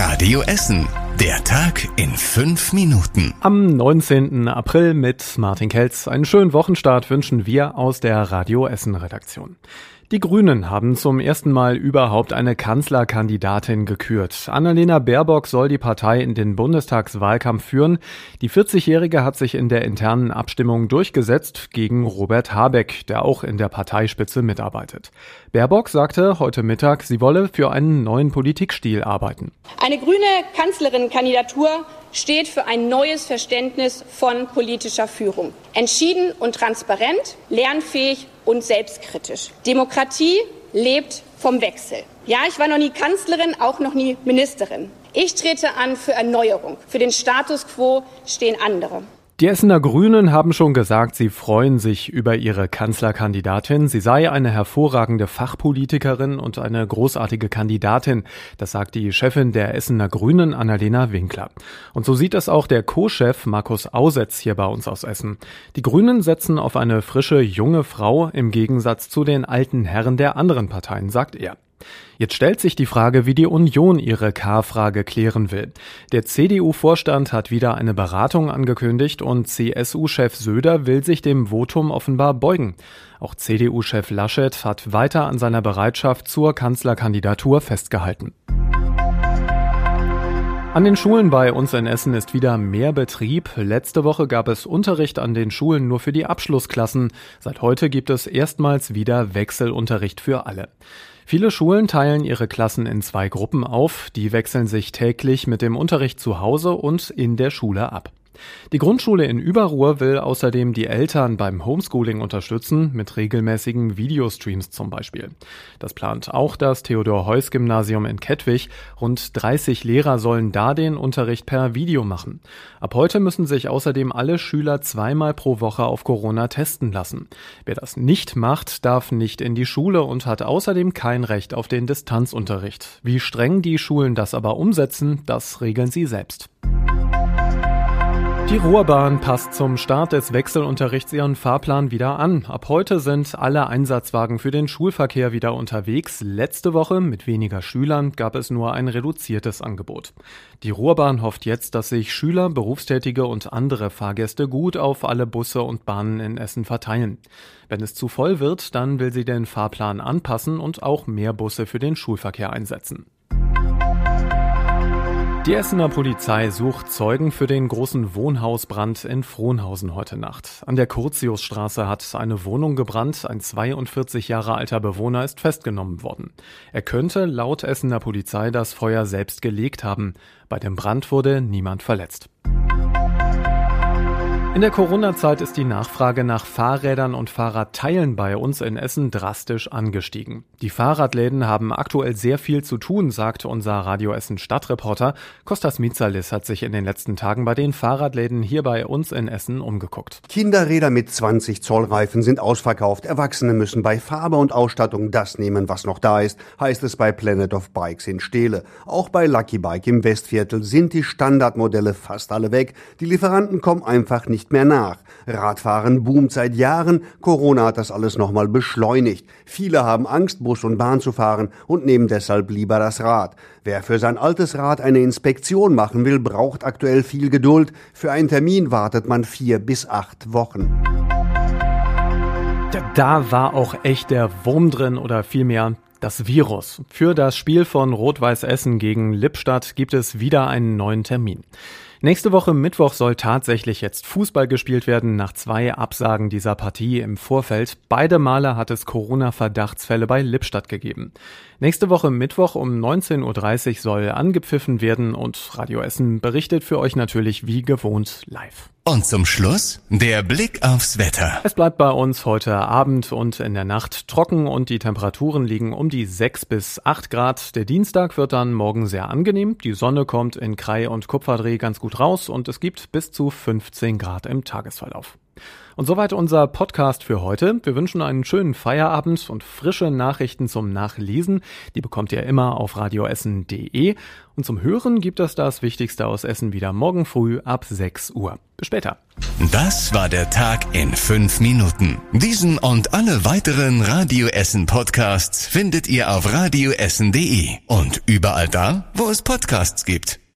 Radio Essen. Der Tag in fünf Minuten. Am 19. April mit Martin Kelz. Einen schönen Wochenstart wünschen wir aus der Radio Essen Redaktion. Die Grünen haben zum ersten Mal überhaupt eine Kanzlerkandidatin gekürt. Annalena Baerbock soll die Partei in den Bundestagswahlkampf führen. Die 40-Jährige hat sich in der internen Abstimmung durchgesetzt gegen Robert Habeck, der auch in der Parteispitze mitarbeitet. Baerbock sagte heute Mittag, sie wolle für einen neuen Politikstil arbeiten. Eine grüne Kanzlerin-Kandidatur steht für ein neues Verständnis von politischer Führung. Entschieden und transparent, lernfähig und selbstkritisch. Demokratie lebt vom Wechsel. Ja, ich war noch nie Kanzlerin, auch noch nie Ministerin. Ich trete an für Erneuerung. Für den Status quo stehen andere. Die Essener Grünen haben schon gesagt, sie freuen sich über ihre Kanzlerkandidatin. Sie sei eine hervorragende Fachpolitikerin und eine großartige Kandidatin. Das sagt die Chefin der Essener Grünen, Annalena Winkler. Und so sieht es auch der Co-Chef Markus Ausetz hier bei uns aus Essen. Die Grünen setzen auf eine frische, junge Frau im Gegensatz zu den alten Herren der anderen Parteien, sagt er. Jetzt stellt sich die Frage, wie die Union ihre K-Frage klären will. Der CDU-Vorstand hat wieder eine Beratung angekündigt und CSU-Chef Söder will sich dem Votum offenbar beugen. Auch CDU-Chef Laschet hat weiter an seiner Bereitschaft zur Kanzlerkandidatur festgehalten. An den Schulen bei uns in Essen ist wieder mehr Betrieb. Letzte Woche gab es Unterricht an den Schulen nur für die Abschlussklassen. Seit heute gibt es erstmals wieder Wechselunterricht für alle. Viele Schulen teilen ihre Klassen in zwei Gruppen auf, die wechseln sich täglich mit dem Unterricht zu Hause und in der Schule ab. Die Grundschule in Überruhr will außerdem die Eltern beim Homeschooling unterstützen, mit regelmäßigen Videostreams zum Beispiel. Das plant auch das Theodor-Heuss-Gymnasium in Kettwig. Rund 30 Lehrer sollen da den Unterricht per Video machen. Ab heute müssen sich außerdem alle Schüler zweimal pro Woche auf Corona testen lassen. Wer das nicht macht, darf nicht in die Schule und hat außerdem kein Recht auf den Distanzunterricht. Wie streng die Schulen das aber umsetzen, das regeln sie selbst. Die Ruhrbahn passt zum Start des Wechselunterrichts ihren Fahrplan wieder an. Ab heute sind alle Einsatzwagen für den Schulverkehr wieder unterwegs. Letzte Woche mit weniger Schülern gab es nur ein reduziertes Angebot. Die Ruhrbahn hofft jetzt, dass sich Schüler, Berufstätige und andere Fahrgäste gut auf alle Busse und Bahnen in Essen verteilen. Wenn es zu voll wird, dann will sie den Fahrplan anpassen und auch mehr Busse für den Schulverkehr einsetzen. Die Essener Polizei sucht Zeugen für den großen Wohnhausbrand in Frohnhausen heute Nacht. An der Curtiusstraße hat eine Wohnung gebrannt. Ein 42 Jahre alter Bewohner ist festgenommen worden. Er könnte laut Essener Polizei das Feuer selbst gelegt haben. Bei dem Brand wurde niemand verletzt. In der Corona-Zeit ist die Nachfrage nach Fahrrädern und Fahrradteilen bei uns in Essen drastisch angestiegen. Die Fahrradläden haben aktuell sehr viel zu tun, sagt unser Radio Essen Stadtreporter. Kostas Mitsalis hat sich in den letzten Tagen bei den Fahrradläden hier bei uns in Essen umgeguckt. Kinderräder mit 20 Zoll Reifen sind ausverkauft. Erwachsene müssen bei Farbe und Ausstattung das nehmen, was noch da ist, heißt es bei Planet of Bikes in Steele. Auch bei Lucky Bike im Westviertel sind die Standardmodelle fast alle weg. Die Lieferanten kommen einfach nicht nicht mehr nach. Radfahren boomt seit Jahren, Corona hat das alles nochmal beschleunigt. Viele haben Angst, Bus und Bahn zu fahren und nehmen deshalb lieber das Rad. Wer für sein altes Rad eine Inspektion machen will, braucht aktuell viel Geduld. Für einen Termin wartet man vier bis acht Wochen. Da war auch echt der Wurm drin oder vielmehr das Virus. Für das Spiel von Rot-Weiß Essen gegen Lippstadt gibt es wieder einen neuen Termin. Nächste Woche Mittwoch soll tatsächlich jetzt Fußball gespielt werden nach zwei Absagen dieser Partie im Vorfeld. Beide Male hat es Corona-Verdachtsfälle bei Lippstadt gegeben. Nächste Woche Mittwoch um 19.30 Uhr soll angepfiffen werden und Radio Essen berichtet für euch natürlich wie gewohnt live. Und zum Schluss der Blick aufs Wetter. Es bleibt bei uns heute Abend und in der Nacht trocken und die Temperaturen liegen um die 6 bis 8 Grad. Der Dienstag wird dann morgen sehr angenehm. Die Sonne kommt in Krei und Kupferdreh ganz gut raus und es gibt bis zu 15 Grad im Tagesverlauf. Und soweit unser Podcast für heute. Wir wünschen einen schönen Feierabend und frische Nachrichten zum Nachlesen. Die bekommt ihr immer auf radioessen.de. Und zum Hören gibt es das Wichtigste aus Essen wieder morgen früh ab 6 Uhr. Bis später. Das war der Tag in fünf Minuten. Diesen und alle weiteren Radio Essen Podcasts findet ihr auf radioessen.de und überall da, wo es Podcasts gibt.